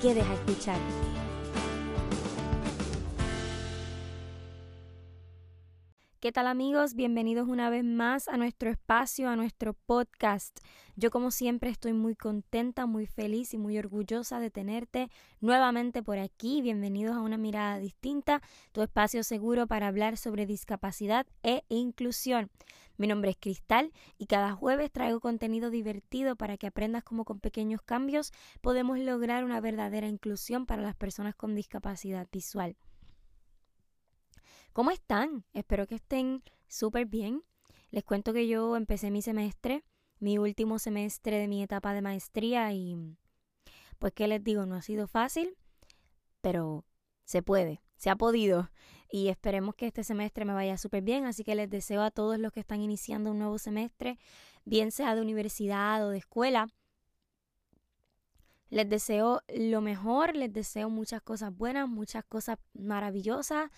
quedes a escuchar. ¿Qué tal amigos? Bienvenidos una vez más a nuestro espacio, a nuestro podcast. Yo como siempre estoy muy contenta, muy feliz y muy orgullosa de tenerte nuevamente por aquí. Bienvenidos a una mirada distinta, tu espacio seguro para hablar sobre discapacidad e inclusión. Mi nombre es Cristal y cada jueves traigo contenido divertido para que aprendas cómo con pequeños cambios podemos lograr una verdadera inclusión para las personas con discapacidad visual. ¿Cómo están? Espero que estén súper bien. Les cuento que yo empecé mi semestre, mi último semestre de mi etapa de maestría y pues qué les digo, no ha sido fácil, pero se puede, se ha podido y esperemos que este semestre me vaya súper bien, así que les deseo a todos los que están iniciando un nuevo semestre, bien sea de universidad o de escuela, les deseo lo mejor, les deseo muchas cosas buenas, muchas cosas maravillosas,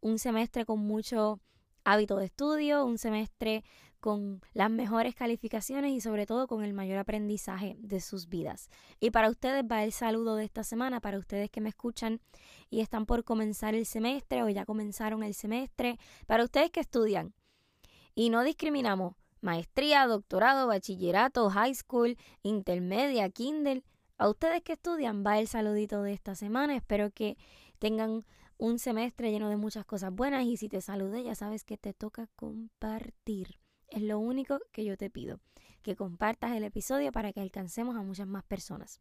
un semestre con mucho hábito de estudio, un semestre con las mejores calificaciones y sobre todo con el mayor aprendizaje de sus vidas. Y para ustedes va el saludo de esta semana, para ustedes que me escuchan y están por comenzar el semestre o ya comenzaron el semestre, para ustedes que estudian. Y no discriminamos maestría, doctorado, bachillerato, high school, intermedia, Kindle. A ustedes que estudian va el saludito de esta semana. Espero que tengan un semestre lleno de muchas cosas buenas y si te saludé ya sabes que te toca compartir. Es lo único que yo te pido, que compartas el episodio para que alcancemos a muchas más personas.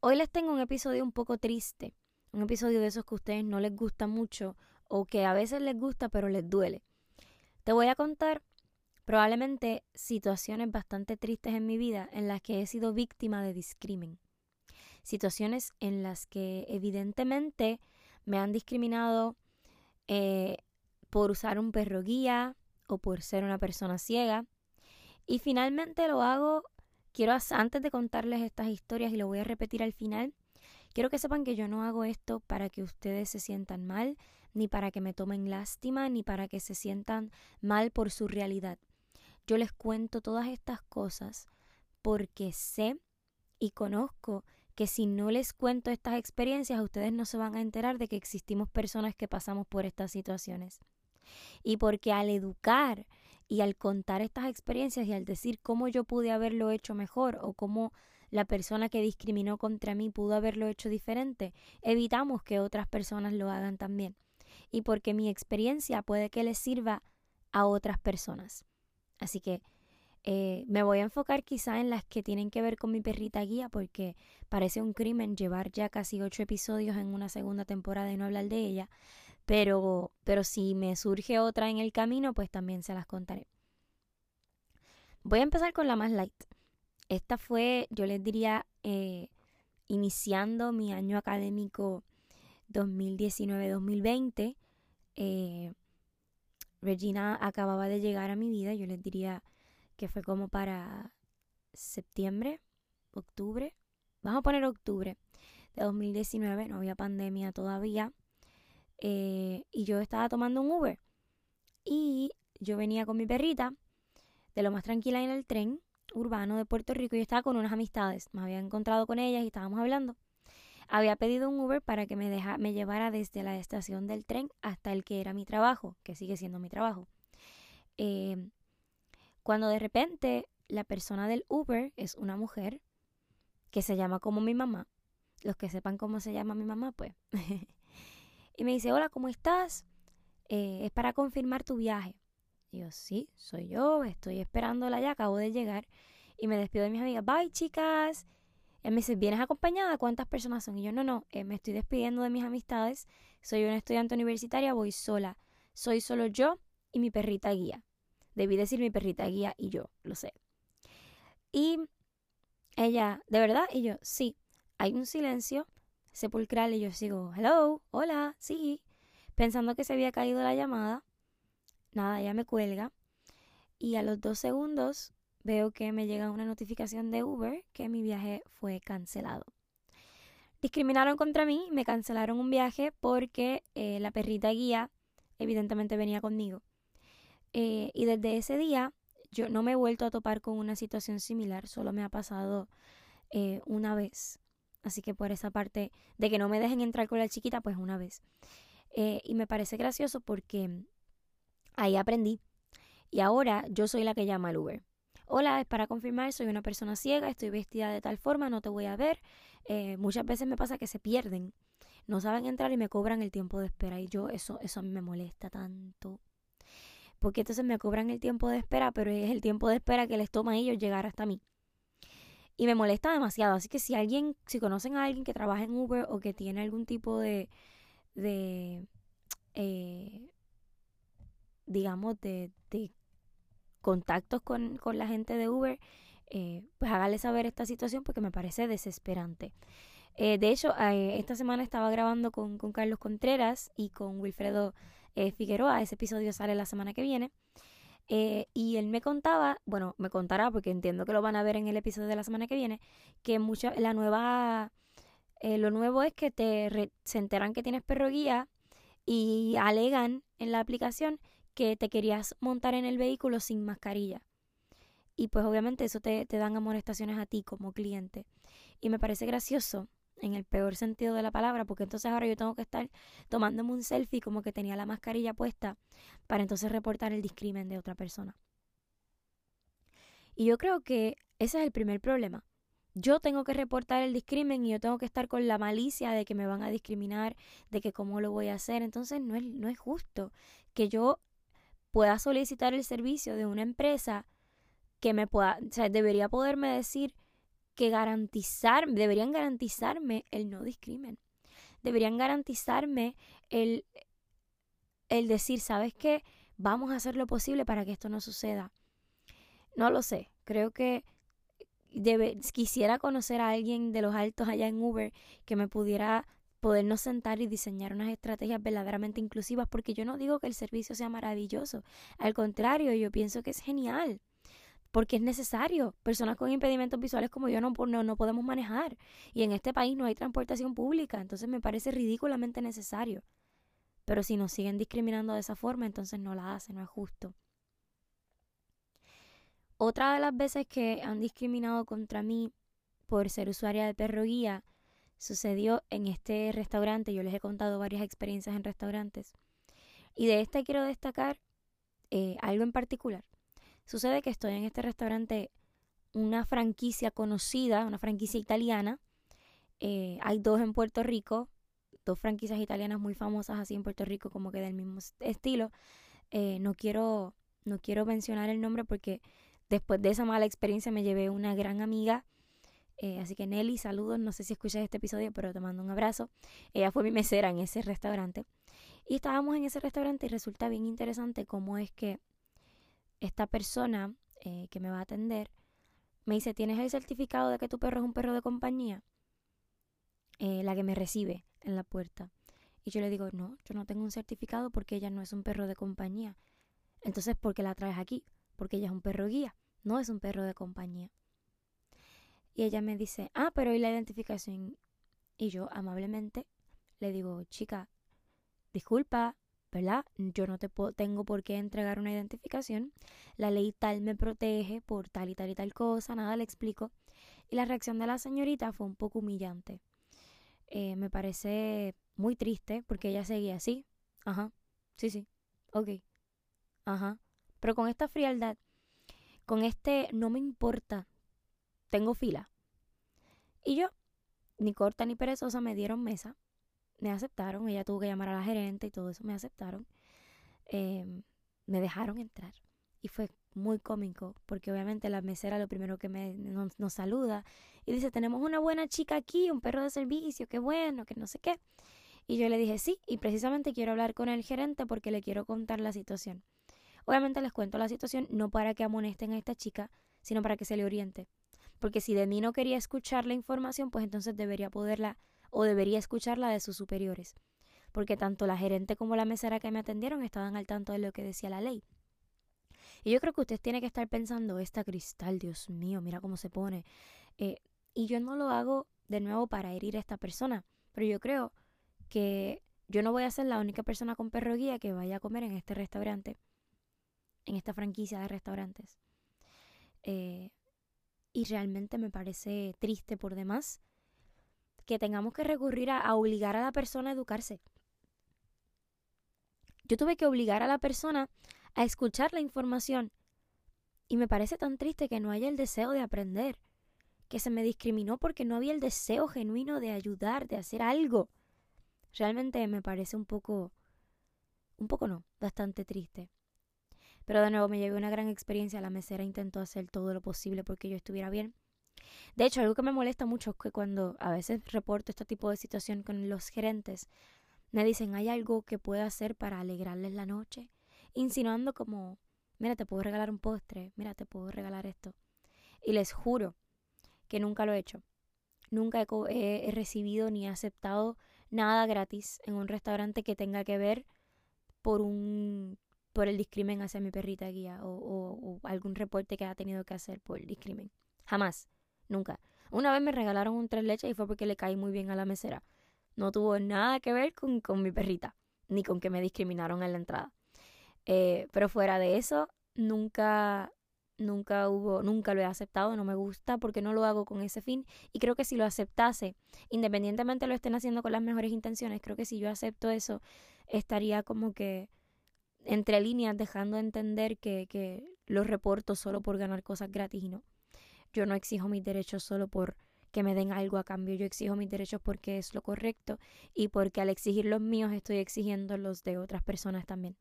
Hoy les tengo un episodio un poco triste, un episodio de esos que a ustedes no les gusta mucho o que a veces les gusta pero les duele. Te voy a contar probablemente situaciones bastante tristes en mi vida en las que he sido víctima de discrimen situaciones en las que evidentemente me han discriminado eh, por usar un perro guía o por ser una persona ciega. Y finalmente lo hago, quiero antes de contarles estas historias y lo voy a repetir al final, quiero que sepan que yo no hago esto para que ustedes se sientan mal, ni para que me tomen lástima, ni para que se sientan mal por su realidad. Yo les cuento todas estas cosas porque sé y conozco que si no les cuento estas experiencias, ustedes no se van a enterar de que existimos personas que pasamos por estas situaciones. Y porque al educar y al contar estas experiencias y al decir cómo yo pude haberlo hecho mejor o cómo la persona que discriminó contra mí pudo haberlo hecho diferente, evitamos que otras personas lo hagan también. Y porque mi experiencia puede que les sirva a otras personas. Así que eh, me voy a enfocar quizá en las que tienen que ver con mi perrita guía porque parece un crimen llevar ya casi ocho episodios en una segunda temporada y no hablar de ella. Pero, pero si me surge otra en el camino, pues también se las contaré. Voy a empezar con la más light. Esta fue, yo les diría, eh, iniciando mi año académico 2019-2020. Eh, Regina acababa de llegar a mi vida, yo les diría que fue como para septiembre, octubre, vamos a poner octubre de 2019, no había pandemia todavía, eh, y yo estaba tomando un Uber. Y yo venía con mi perrita de lo más tranquila en el tren urbano de Puerto Rico y estaba con unas amistades. Me había encontrado con ellas y estábamos hablando. Había pedido un Uber para que me, deja, me llevara desde la estación del tren hasta el que era mi trabajo, que sigue siendo mi trabajo. Eh, cuando de repente la persona del Uber es una mujer que se llama como mi mamá. Los que sepan cómo se llama mi mamá, pues. y me dice, hola, ¿cómo estás? Eh, es para confirmar tu viaje. Y yo, sí, soy yo, estoy esperándola ya, acabo de llegar. Y me despido de mis amigas, bye chicas. Y me dice, ¿vienes acompañada? ¿Cuántas personas son? Y yo, no, no, eh, me estoy despidiendo de mis amistades. Soy una estudiante universitaria, voy sola. Soy solo yo y mi perrita guía. Debí decir mi perrita guía y yo, lo sé. Y Ella, ¿de verdad? Y yo, sí. Hay un silencio sepulcral y yo sigo, hello, hola, sí. Pensando que se había caído la llamada. Nada, ella me cuelga. Y a los dos segundos veo que me llega una notificación de Uber que mi viaje fue cancelado. Discriminaron contra mí, me cancelaron un viaje porque eh, la perrita guía evidentemente venía conmigo. Eh, y desde ese día yo no me he vuelto a topar con una situación similar, solo me ha pasado eh, una vez. Así que por esa parte de que no me dejen entrar con la chiquita, pues una vez. y me parece gracioso porque ahí aprendí. Y ahora yo soy la que llama al Uber. Hola, es para confirmar, soy una persona ciega, estoy vestida de tal forma, no te voy a ver. Eh, muchas veces me pasa que se pierden, no saben entrar y me cobran el tiempo de espera. Y yo, eso, eso a mí me molesta tanto. Porque entonces me cobran el tiempo de espera, pero es el tiempo de espera que les toma a ellos llegar hasta mí. Y me molesta demasiado. Así que si alguien, si conocen a alguien que trabaja en Uber o que tiene algún tipo de, de eh, digamos, de, de contactos con, con, la gente de Uber, eh, pues hágale saber esta situación porque me parece desesperante. Eh, de hecho, eh, esta semana estaba grabando con, con, Carlos Contreras y con Wilfredo Figueroa. Ese episodio sale la semana que viene. Y él me contaba, bueno, me contará porque entiendo que lo van a ver en el episodio de la semana que viene, que mucha, la nueva, lo nuevo es que te se enteran que tienes perro guía y alegan en la aplicación que te querías montar en el vehículo sin mascarilla. Y pues obviamente eso te, te dan amonestaciones a ti como cliente. Y me parece gracioso en el peor sentido de la palabra, porque entonces ahora yo tengo que estar tomándome un selfie como que tenía la mascarilla puesta para entonces reportar el discrimen de otra persona. Y yo creo que ese es el primer problema. Yo tengo que reportar el discrimen y yo tengo que estar con la malicia de que me van a discriminar, de que cómo lo voy a hacer. Entonces no es, no es justo que yo pueda solicitar el servicio de una empresa que me pueda, debería poderme decir que garantizar, deberían garantizarme el no discrimen. Deberían garantizarme el, el decir, ¿sabes qué? Vamos a hacer lo posible para que esto no suceda. No lo sé. Creo que quisiera conocer a alguien de los altos allá en Uber que me pudiera podernos sentar y diseñar unas estrategias verdaderamente inclusivas, porque yo no digo que el servicio sea maravilloso, al contrario, yo pienso que es genial, porque es necesario. Personas con impedimentos visuales como yo no, no, no podemos manejar, y en este país no hay transportación pública, entonces me parece ridículamente necesario. Pero si nos siguen discriminando de esa forma, entonces no la hacen, no es justo. Otra de las veces que han discriminado contra mí por ser usuaria de perro guía sucedió en este restaurante. Yo les he contado varias experiencias en restaurantes. Y de esta quiero destacar eh, algo en particular. Sucede que estoy en este restaurante, una franquicia conocida, una franquicia italiana. Eh, hay dos en Puerto Rico, dos franquicias italianas muy famosas así en Puerto Rico, como que del mismo estilo. Eh, no quiero, no quiero mencionar el nombre porque después de esa mala experiencia me llevé una gran amiga eh, así que Nelly, saludos. No sé si escuchas este episodio, pero te mando un abrazo. Ella fue mi mesera en ese restaurante. Y estábamos en ese restaurante y resulta bien interesante cómo es que esta persona eh, que me va a atender me dice, ¿tienes el certificado de que tu perro es un perro de compañía? Eh, la que me recibe en la puerta. Y yo le digo, no, yo no tengo un certificado porque ella no es un perro de compañía. Entonces, ¿por qué la traes aquí? Porque ella es un perro guía, no es un perro de compañía. Y ella me dice, ah, pero ¿y la identificación? Y yo amablemente le digo, chica, disculpa, ¿verdad? Yo no te tengo por qué entregar una identificación. La ley tal me protege por tal y tal y tal cosa, nada le explico. Y la reacción de la señorita fue un poco humillante. Eh, me parece muy triste porque ella seguía así. Ajá, sí, sí, ok. Ajá. Pero con esta frialdad, con este no me importa tengo fila. Y yo, ni corta ni perezosa, me dieron mesa, me aceptaron, ella tuvo que llamar a la gerente y todo eso, me aceptaron, em, me dejaron entrar. Y fue muy cómico, porque obviamente la mesera lo primero que me, nos, nos, saluda y dice, tenemos una buena chica aquí, un perro de servicio, qué bueno, que no sé qué. Y yo le dije, sí, y precisamente quiero hablar con el gerente porque le quiero contar la situación. Obviamente les cuento la situación no para que amonesten a esta chica, sino para que se le oriente Porque si de mí no quería escuchar la información, pues entonces debería poderla o debería escucharla de sus superiores. Porque tanto la gerente como la mesera que me atendieron estaban al tanto de lo que decía la ley. Y yo creo que usted tiene que estar pensando, esta cristal, Dios mío, mira cómo se pone. Eh, y yo no lo hago de nuevo para herir a esta persona, pero yo creo que yo no voy a ser la única persona con perro guía que vaya a comer en este restaurante, en esta franquicia de restaurantes. Eh, y realmente me parece triste por demás que tengamos que recurrir a, obligar a la persona a educarse. Yo tuve que obligar a la persona a escuchar la información y me parece tan triste que no haya el deseo de aprender, que se me discriminó porque no había el deseo genuino de ayudar, de hacer algo. Realmente me parece un poco, un poco no, bastante triste. Pero de nuevo me llevé una gran experiencia. La mesera intentó hacer todo lo posible porque yo estuviera bien. De hecho, algo que me molesta mucho es que cuando a veces reporto este tipo de situación con los gerentes, me dicen, ¿hay algo que pueda hacer para alegrarles la noche? Insinuando como, mira, te puedo regalar un postre, mira, te puedo regalar esto. Y les juro que nunca lo he hecho. Nunca he, recibido ni aceptado nada gratis en un restaurante que tenga que ver por un por el discrimen hacia mi perrita guía o, algún reporte que ha tenido que hacer por el discrimen. Jamás, nunca. Una vez me regalaron un tres leches y fue porque le caí muy bien a la mesera. No tuvo nada que ver con, con mi perrita, ni con que me discriminaron en la entrada. Eh, pero fuera de eso, nunca, nunca hubo, nunca lo he aceptado, no me gusta porque no lo hago con ese fin. Y creo que si lo aceptase, independientemente lo estén haciendo con las mejores intenciones, creo que si yo acepto eso, estaría como que entre líneas dejando entender que, que los reporto solo por ganar cosas gratis y no. Yo no exijo mis derechos solo por que me den algo a cambio, yo exijo mis derechos porque es lo correcto y porque al exigir los míos estoy exigiendo los de otras personas también.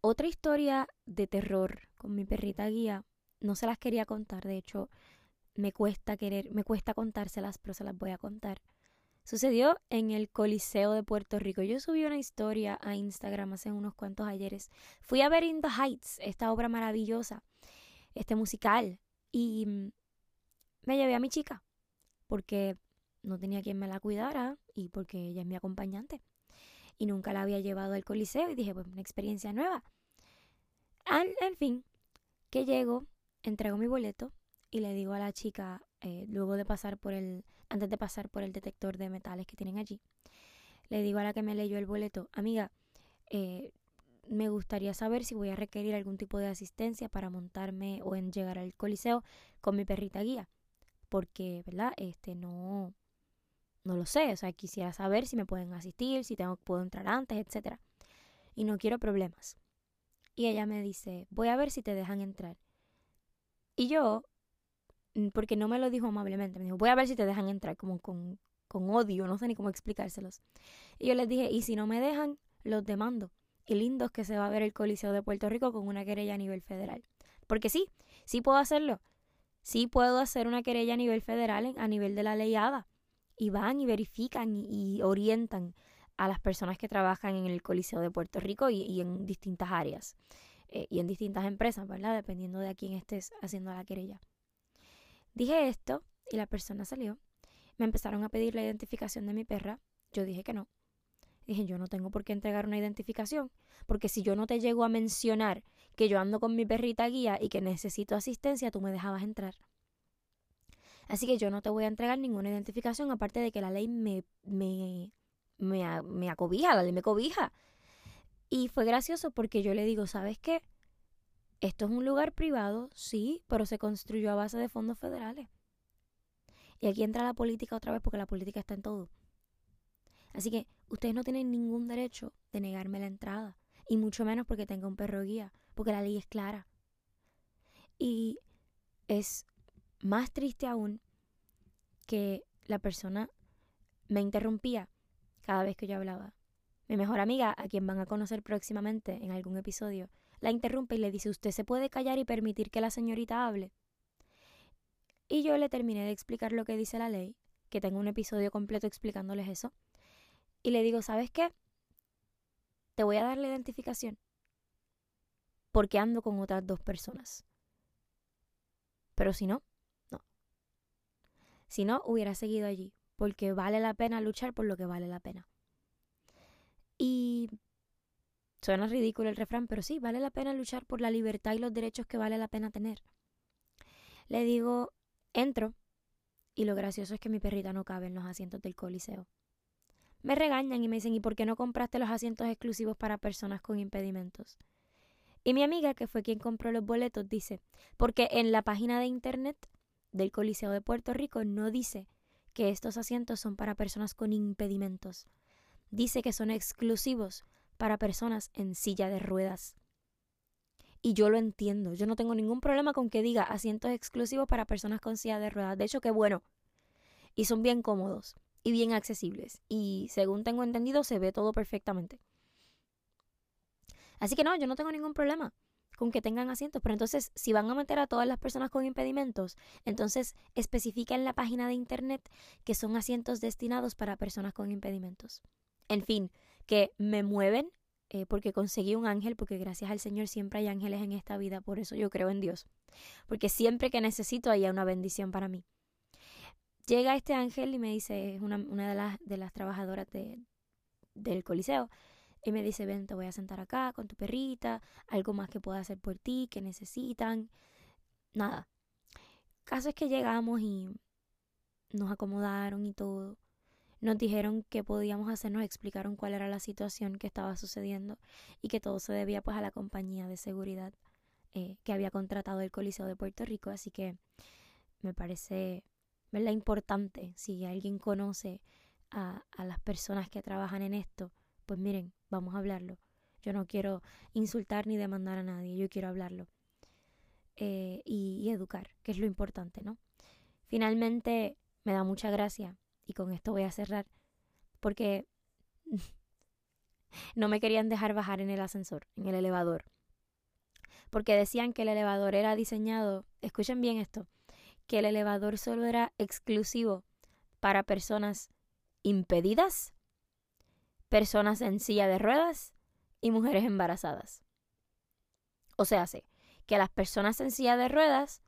Otra historia de terror con mi perrita guía, no se las quería contar, de hecho me cuesta querer, me cuesta contárselas, pero se las voy a contar. Sucedió en el Coliseo de Puerto Rico. Yo subí una historia a Instagram hace unos cuantos ayeres. Fui a ver In the Heights, esta obra maravillosa, este musical, y mm, me llevé a mi chica, porque no tenía quien me la cuidara y porque ella es mi acompañante. Y nunca la había llevado al Coliseo y dije, pues una experiencia nueva. en fin, que llego, entrego mi boleto y le digo a la chica, eh, luego de pasar por el antes de pasar por el detector de metales que tienen allí. Le digo a la que me leyó el boleto, amiga, eh, me gustaría saber si voy a requerir algún tipo de asistencia para montarme o en llegar al coliseo con mi perrita guía. Porque, ¿verdad? Este no, no lo sé. O sea, quisiera saber si me pueden asistir, si tengo, puedo entrar antes, etcétera. Y no quiero problemas. Y ella me dice, voy a ver si te dejan entrar. Y yo, porque no me lo dijo amablemente, me dijo, voy a ver si te dejan entrar, como con, con odio, no sé ni cómo explicárselos. Y yo les dije, y si no me dejan, los demando. Y lindo es que se va a ver el Coliseo de Puerto Rico con una querella a nivel federal. Porque sí, sí puedo hacerlo. Sí puedo hacer una querella a nivel federal, a nivel de la ley ADA. Y van y verifican y, orientan a las personas que trabajan en el Coliseo de Puerto Rico y, en distintas áreas. Eh, y en distintas empresas, ¿verdad? Dependiendo de a quién estés haciendo la querella. Dije esto y la persona salió. Me empezaron a pedir la identificación de mi perra. Yo dije que no. Dije, yo no tengo por qué entregar una identificación, porque si yo no te llego a mencionar que yo ando con mi perrita guía y que necesito asistencia, tú me dejabas entrar. Así que yo no te voy a entregar ninguna identificación, aparte de que la ley me, me, me, me acobija, la ley me cobija. Y fue gracioso porque yo le digo, ¿sabes qué? Esto es un lugar privado, sí, pero se construyó a base de fondos federales. Y aquí entra la política otra vez porque la política está en todo. Así que ustedes no tienen ningún derecho de negarme la entrada. Y mucho menos porque tenga un perro guía, porque la ley es clara. Y es más triste aún que la persona me interrumpía cada vez que yo hablaba. Mi mejor amiga, a quien van a conocer próximamente en algún episodio, la interrumpe y le dice, ¿usted se puede callar y permitir que la señorita hable? Y yo le terminé de explicar lo que dice la ley, que tengo un episodio completo explicándoles eso, y le digo, ¿sabes qué? Te voy a dar la identificación, porque ando con otras dos personas. Pero si no, no. Si no, hubiera seguido allí, porque vale la pena luchar por lo que vale la pena. Y suena ridículo el refrán, pero sí, vale la pena luchar por la libertad y los derechos que vale la pena tener. Le digo, entro, y lo gracioso es que mi perrita no cabe en los asientos del coliseo. Me regañan y me dicen, ¿y por qué no compraste los asientos exclusivos para personas con impedimentos? Y mi amiga, que fue quien compró los boletos, dice, porque en la página de internet del Coliseo de Puerto Rico no dice que estos asientos son para personas con impedimentos. Dice que son exclusivos para personas en silla de ruedas. Y yo lo entiendo, yo no tengo ningún problema con que diga asientos exclusivos para personas con silla de ruedas. De hecho, qué bueno. Y son bien cómodos y bien accesibles. Y según tengo entendido, se ve todo perfectamente. Así que no, yo no tengo ningún problema con que tengan asientos, pero entonces si van a meter a todas las personas con impedimentos, entonces especifica en la página de internet que son asientos destinados para personas con impedimentos. En fin, que me mueven eh, porque conseguí un ángel, porque gracias al Señor siempre hay ángeles en esta vida, por eso yo creo en Dios, porque siempre que necesito hay una bendición para mí. Llega este ángel y me dice, es una, una de, las, de las trabajadoras de, del Coliseo, y me dice, ven, te voy a sentar acá con tu perrita, algo más que pueda hacer por ti, que necesitan. Nada. Caso es que llegamos y nos acomodaron y todo. Nos dijeron qué podíamos hacer, nos explicaron cuál era la situación que estaba sucediendo y que todo se debía pues a la compañía de seguridad eh, que había contratado el Coliseo de Puerto Rico. Así que me parece ¿verdad? importante si alguien conoce a, a las personas que trabajan en esto, pues miren, vamos a hablarlo. Yo no quiero insultar ni demandar a nadie, yo quiero hablarlo. Eh, y, educar, que es lo importante, ¿no? Finalmente, me da mucha gracia, y con esto voy a cerrar, porque no me querían dejar bajar en el ascensor, en el elevador. Porque decían que el elevador era diseñado, escuchen bien esto, que el elevador solo era exclusivo para personas impedidas personas en silla de ruedas y mujeres embarazadas. O sea, que las personas en silla de ruedas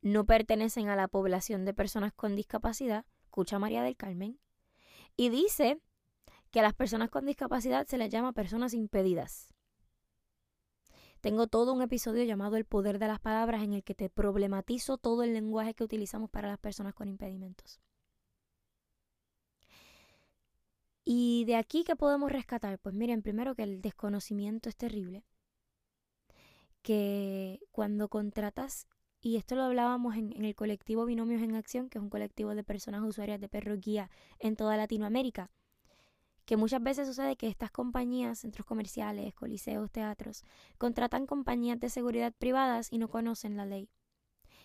no pertenecen a la población de personas con discapacidad, escucha María del Carmen, y dice que a las personas con discapacidad se les llama personas impedidas. Tengo todo un episodio llamado El poder de las palabras en el que te problematizo todo el lenguaje que utilizamos para las personas con impedimentos. Y de aquí, ¿qué podemos rescatar? Pues miren, primero que el desconocimiento es terrible. Que cuando contratas, y esto lo hablábamos en, el colectivo Binomios en Acción, que es un colectivo de personas usuarias de perro guía en toda Latinoamérica, que muchas veces sucede que estas compañías, centros comerciales, coliseos, teatros, contratan compañías de seguridad privadas y no conocen la ley.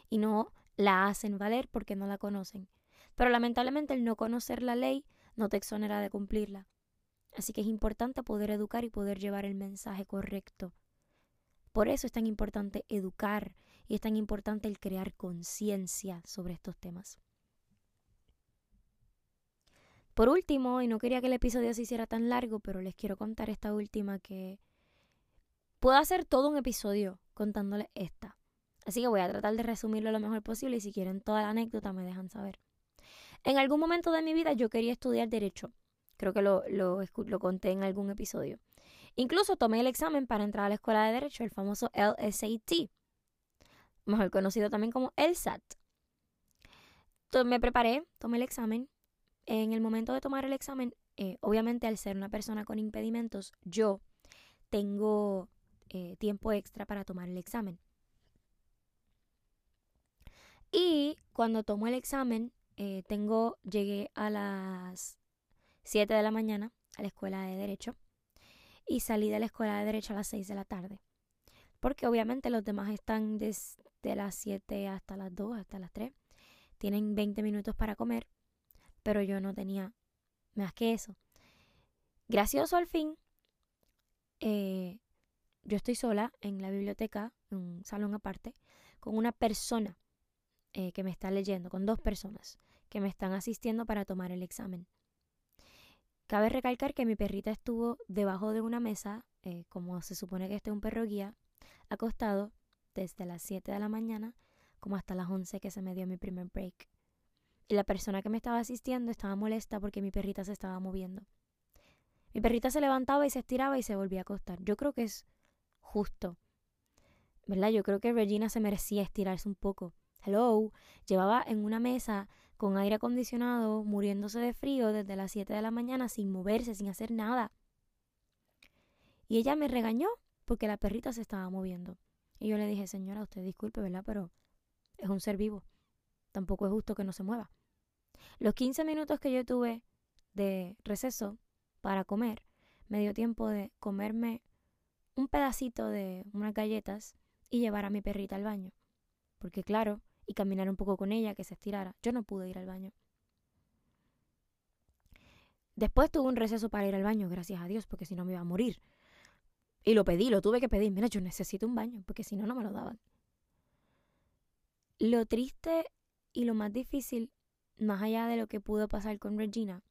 Y no la hacen valer porque no la conocen. Pero lamentablemente el no conocer la ley no te exonera de cumplirla. Así que es importante poder educar y poder llevar el mensaje correcto. Por eso es tan importante educar y es tan importante el crear conciencia sobre estos temas. Por último, y no quería que el episodio se hiciera tan largo, pero les quiero contar esta última que puedo hacer todo un episodio contándoles esta. Así que voy a tratar de resumirlo lo mejor posible y si quieren toda la anécdota me dejan saber. En algún momento de mi vida yo quería estudiar derecho. Creo que lo, lo, conté en algún episodio. Incluso tomé el examen para entrar a la escuela de derecho, el famoso LSAT, mejor conocido también como LSAT. Entonces me preparé, tomé el examen. En el momento de tomar el examen, eh, obviamente al ser una persona con impedimentos, yo tengo eh, tiempo extra para tomar el examen. Y cuando tomo el examen, eh, tengo, llegué a las 7 de la mañana a la escuela de Derecho y salí de la escuela de Derecho a las 6 de la tarde. Porque obviamente los demás están desde las 7 hasta las 2, hasta las 3. Tienen 20 minutos para comer, pero yo no tenía más que eso. Gracioso al fin, eh, yo estoy sola en la biblioteca, en un salón aparte, con una persona eh, que me está leyendo, con dos personas que me están asistiendo para tomar el examen. Cabe recalcar que mi perrita estuvo debajo de una mesa, eh, como se supone que este es un perro guía, acostado desde las 7 de la mañana como hasta las 11 que se me dio mi primer break. Y la persona que me estaba asistiendo estaba molesta porque mi perrita se estaba moviendo. Mi perrita se levantaba y se estiraba y se volvía a acostar. Yo creo que es justo. ¿Verdad? Yo creo que Regina se merecía estirarse un poco. Hello, llevaba en una mesa con aire acondicionado, muriéndose de frío desde las 7 de la mañana sin moverse, sin hacer nada. Y ella me regañó porque la perrita se estaba moviendo. Y yo le dije, señora, usted disculpe, ¿verdad? Pero es un ser vivo. Tampoco es justo que no se mueva. Los 15 minutos que yo tuve de receso para comer, me dio tiempo de comerme un pedacito de unas galletas y llevar a mi perrita al baño. Porque claro, y caminar un poco con ella, que se estirara. Yo no pude ir al baño. Después tuve un receso para ir al baño, gracias a Dios, porque si no me iba a morir. Y lo pedí, lo tuve que pedir. Mira, yo necesito un baño, porque si no, no me lo daban. Lo triste y lo más difícil, más allá de lo que pudo pasar con Regina,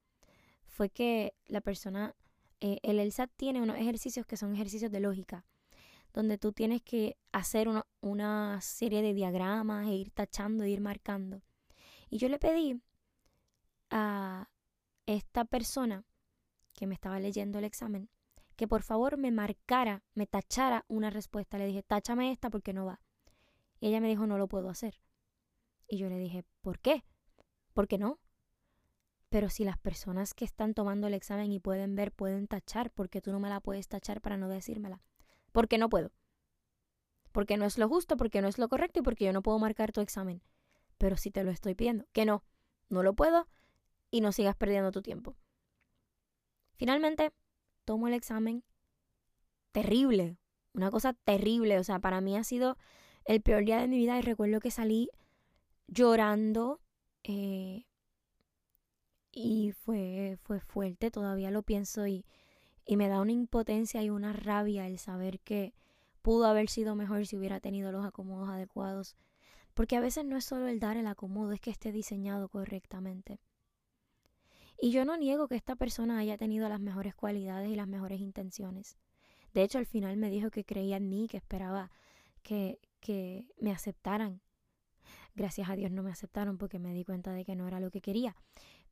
fue que la persona, eh, el ELSAT tiene unos ejercicios que son ejercicios de lógica donde tú tienes que hacer una, serie de diagramas e ir tachando, e ir marcando. Y yo le pedí a esta persona que me estaba leyendo el examen que por favor me marcara, me tachara una respuesta. Le dije, táchame esta porque no va. Y ella me dijo, no lo puedo hacer. Y yo le dije, ¿por qué? ¿Por qué no? Pero si las personas que están tomando el examen y pueden ver, pueden tachar, porque tú no me la puedes tachar para no decírmela porque no puedo. Porque no es lo justo, porque no es lo correcto y porque yo no puedo marcar tu examen. Pero si te lo estoy pidiendo, que no, no lo puedo y no sigas perdiendo tu tiempo. Finalmente, tomo el examen. Terrible, una cosa terrible. O sea, para mí ha sido el peor día de mi vida y recuerdo que salí llorando eh, y fue, fue fuerte, todavía lo pienso y y me da una impotencia y una rabia el saber que pudo haber sido mejor si hubiera tenido los acomodos adecuados. Porque a veces no es solo el dar el acomodo, es que esté diseñado correctamente. Y yo no niego que esta persona haya tenido las mejores cualidades y las mejores intenciones. De hecho, al final me dijo que creía en mí, que esperaba que, que me aceptaran. Gracias a Dios no me aceptaron porque me di cuenta de que no era lo que quería.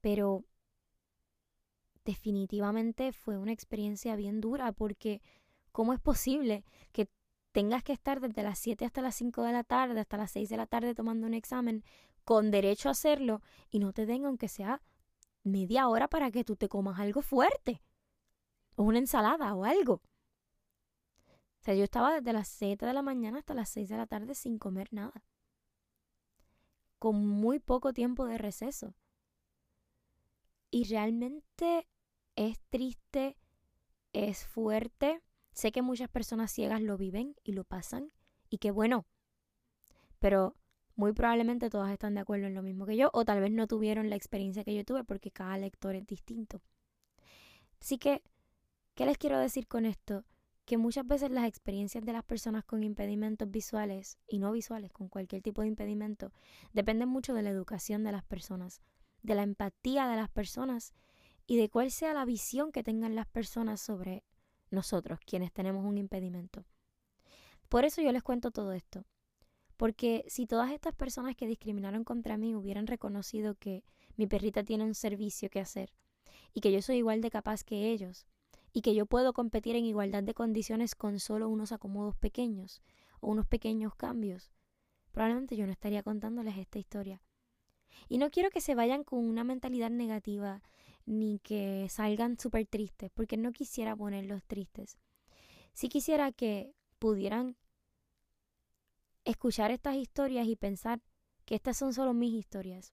Pero definitivamente fue una experiencia bien dura porque ¿cómo es posible que tengas que estar desde las 7 hasta las 5 de la tarde, hasta las 6 de la tarde tomando un examen con derecho a hacerlo y no te den aunque sea media hora para que tú te comas algo fuerte o una ensalada o algo? O sea, yo estaba desde las 7 de la mañana hasta las 6 de la tarde sin comer nada. Con muy poco tiempo de receso. Y realmente es triste, es fuerte. Sé que muchas personas ciegas lo viven y lo pasan. Y qué bueno. Pero muy probablemente todas están de acuerdo en lo mismo que yo. O tal vez no tuvieron la experiencia que yo tuve porque cada lector es distinto. Así que, ¿qué les quiero decir con esto? Que muchas veces las experiencias de las personas con impedimentos visuales y no visuales, con cualquier tipo de impedimento, dependen mucho de la educación de las personas de la empatía de las personas y de cuál sea la visión que tengan las personas sobre nosotros, quienes tenemos un impedimento. Por eso yo les cuento todo esto, porque si todas estas personas que discriminaron contra mí hubieran reconocido que mi perrita tiene un servicio que hacer y que yo soy igual de capaz que ellos y que yo puedo competir en igualdad de condiciones con solo unos acomodos pequeños o unos pequeños cambios, probablemente yo no estaría contándoles esta historia. Y no quiero que se vayan con una mentalidad negativa ni que salgan súper tristes, porque no quisiera ponerlos tristes. Sí quisiera que pudieran escuchar estas historias y pensar que estas son solo mis historias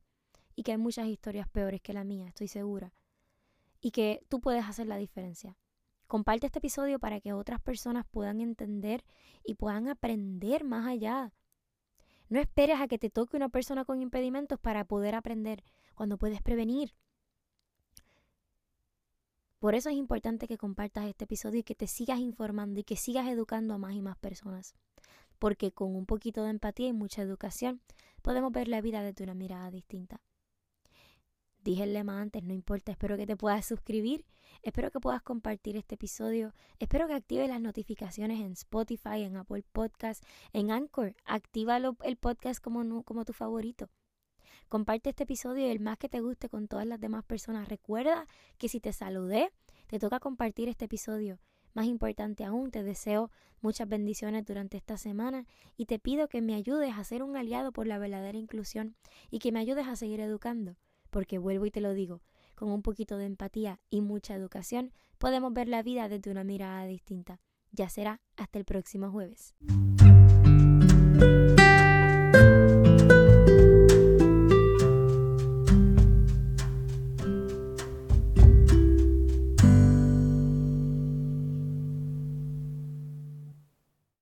y que hay muchas historias peores que la mía, estoy segura. Y que tú puedes hacer la diferencia. Comparte este episodio para que otras personas puedan entender y puedan aprender más allá no esperes a que te toque una persona con impedimentos para poder aprender cuando puedes prevenir. Por eso es importante que compartas este episodio y que te sigas informando y que sigas educando a más y más personas. Porque con un poquito de empatía y mucha educación podemos ver la vida desde una mirada distinta. Dije el lema antes, no importa, espero que te puedas suscribir, espero que puedas compartir este episodio, espero que actives las notificaciones en Spotify, en Apple Podcast, en Anchor, actívalo el podcast como, como tu favorito. Comparte este episodio y el más que te guste con todas las demás personas. Recuerda que si te saludé, te toca compartir este episodio. Más importante aún, te deseo muchas bendiciones durante esta semana y te pido que me ayudes a ser un aliado por la verdadera inclusión y que me ayudes a seguir educando porque vuelvo y te lo digo, con un poquito de empatía y mucha educación podemos ver la vida desde una mirada distinta. Ya será hasta el próximo jueves.